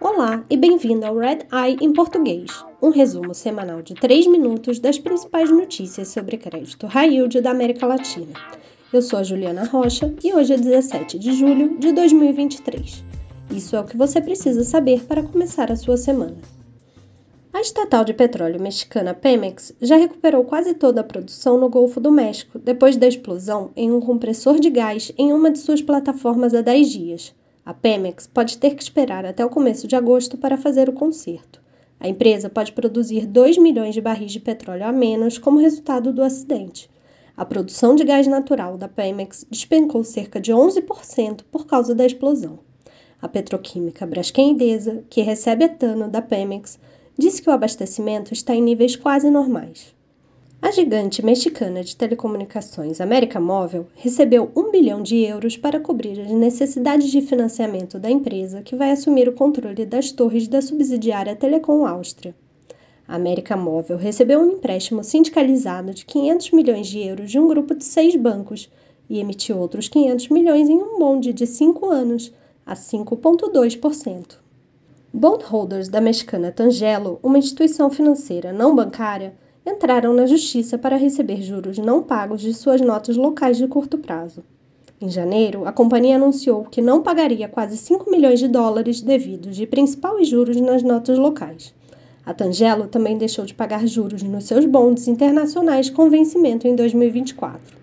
Olá e bem-vindo ao Red Eye em português, um resumo semanal de 3 minutos das principais notícias sobre crédito high yield da América Latina. Eu sou a Juliana Rocha e hoje é 17 de julho de 2023. Isso é o que você precisa saber para começar a sua semana. A estatal de petróleo mexicana Pemex já recuperou quase toda a produção no Golfo do México depois da explosão em um compressor de gás em uma de suas plataformas há 10 dias. A Pemex pode ter que esperar até o começo de agosto para fazer o conserto. A empresa pode produzir 2 milhões de barris de petróleo a menos como resultado do acidente. A produção de gás natural da Pemex despencou cerca de 11% por causa da explosão. A petroquímica Braskem Idesa, que recebe etano da Pemex, disse que o abastecimento está em níveis quase normais. A gigante mexicana de telecomunicações América Móvel recebeu 1 bilhão de euros para cobrir as necessidades de financiamento da empresa que vai assumir o controle das torres da subsidiária Telecom Áustria. A América Móvel recebeu um empréstimo sindicalizado de 500 milhões de euros de um grupo de seis bancos e emitiu outros 500 milhões em um bonde de cinco anos, a 5,2%. Bondholders da mexicana Tangelo, uma instituição financeira não bancária, entraram na justiça para receber juros não pagos de suas notas locais de curto prazo. Em janeiro, a companhia anunciou que não pagaria quase 5 milhões de dólares devidos de principal e juros nas notas locais. A Tangelo também deixou de pagar juros nos seus bondes internacionais com vencimento em 2024.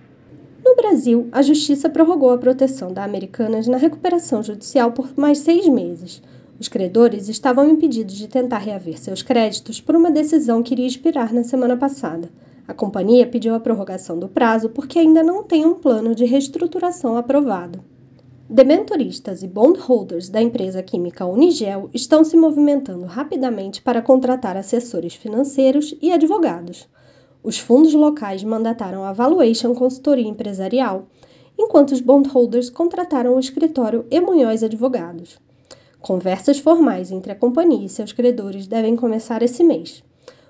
No Brasil, a Justiça prorrogou a proteção da Americanas na recuperação judicial por mais seis meses, os credores estavam impedidos de tentar reaver seus créditos por uma decisão que iria expirar na semana passada. A companhia pediu a prorrogação do prazo porque ainda não tem um plano de reestruturação aprovado. Debenturistas e bondholders da empresa química Unigel estão se movimentando rapidamente para contratar assessores financeiros e advogados. Os fundos locais mandataram a Valuation Consultoria Empresarial, enquanto os bondholders contrataram o escritório E Munhoz Advogados. Conversas formais entre a companhia e seus credores devem começar esse mês.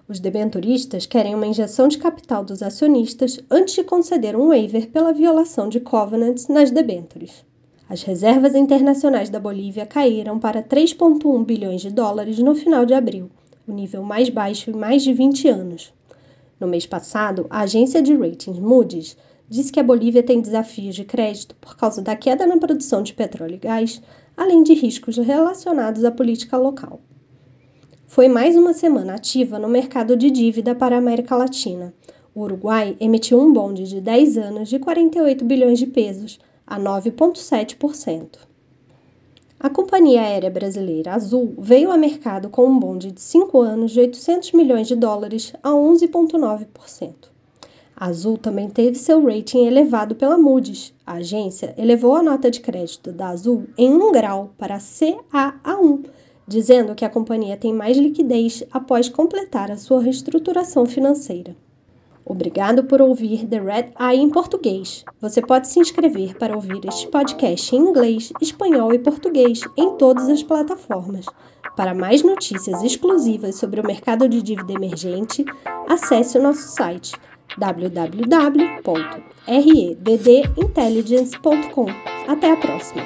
Os debenturistas querem uma injeção de capital dos acionistas antes de conceder um waiver pela violação de covenants nas debêntures. As reservas internacionais da Bolívia caíram para 3,1 bilhões de dólares no final de abril, o nível mais baixo em mais de 20 anos. No mês passado, a agência de ratings Moody's disse que a Bolívia tem desafios de crédito por causa da queda na produção de petróleo e gás, além de riscos relacionados à política local. Foi mais uma semana ativa no mercado de dívida para a América Latina. O Uruguai emitiu um bonde de 10 anos de 48 bilhões de pesos, a 9,7%. A companhia aérea brasileira Azul veio ao mercado com um bonde de 5 anos de 800 milhões de dólares a 11,9%. A Azul também teve seu rating elevado pela Moody's. A agência elevou a nota de crédito da Azul em um grau para CAA1, dizendo que a companhia tem mais liquidez após completar a sua reestruturação financeira. Obrigado por ouvir The Red Eye em português. Você pode se inscrever para ouvir este podcast em inglês, espanhol e português em todas as plataformas. Para mais notícias exclusivas sobre o mercado de dívida emergente, acesse o nosso site www.reddintelligence.com. Até a próxima!